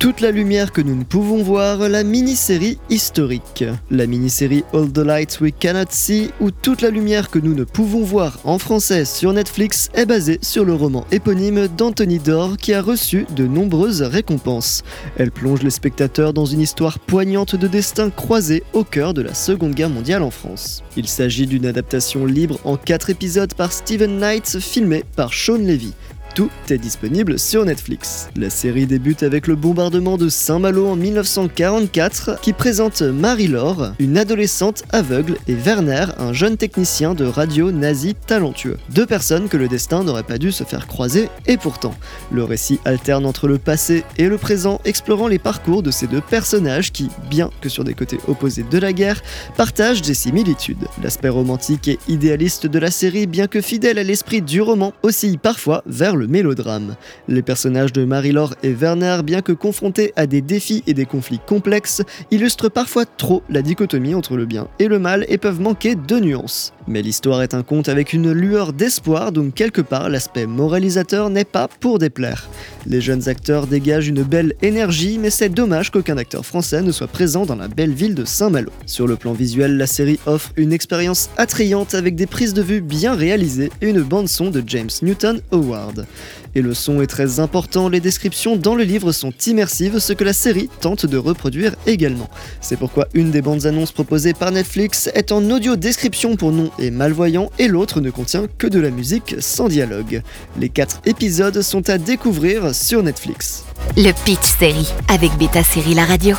Toute la lumière que nous ne pouvons voir, la mini-série historique. La mini-série All the Lights We Cannot See, ou Toute la lumière que nous ne pouvons voir en français sur Netflix, est basée sur le roman éponyme d'Anthony Dore qui a reçu de nombreuses récompenses. Elle plonge les spectateurs dans une histoire poignante de destin croisé au cœur de la Seconde Guerre mondiale en France. Il s'agit d'une adaptation libre en 4 épisodes par Stephen Knight, filmée par Sean Levy. Tout est disponible sur Netflix. La série débute avec le bombardement de Saint-Malo en 1944 qui présente Marie-Laure, une adolescente aveugle, et Werner, un jeune technicien de radio nazi talentueux. Deux personnes que le destin n'aurait pas dû se faire croiser et pourtant. Le récit alterne entre le passé et le présent, explorant les parcours de ces deux personnages qui, bien que sur des côtés opposés de la guerre, partagent des similitudes. L'aspect romantique et idéaliste de la série, bien que fidèle à l'esprit du roman, oscille parfois vers le mélodrame. Les personnages de Marie-Laure et Werner, bien que confrontés à des défis et des conflits complexes, illustrent parfois trop la dichotomie entre le bien et le mal et peuvent manquer de nuances. Mais l'histoire est un conte avec une lueur d'espoir, donc quelque part l'aspect moralisateur n'est pas pour déplaire. Les jeunes acteurs dégagent une belle énergie, mais c'est dommage qu'aucun acteur français ne soit présent dans la belle ville de Saint-Malo. Sur le plan visuel, la série offre une expérience attrayante avec des prises de vue bien réalisées et une bande son de James Newton Howard. Et le son est très important, les descriptions dans le livre sont immersives, ce que la série tente de reproduire également. C'est pourquoi une des bandes annonces proposées par Netflix est en audio description pour non et malvoyants et l'autre ne contient que de la musique sans dialogue. Les quatre épisodes sont à découvrir sur Netflix. Le Pitch Série avec Beta Série La Radio.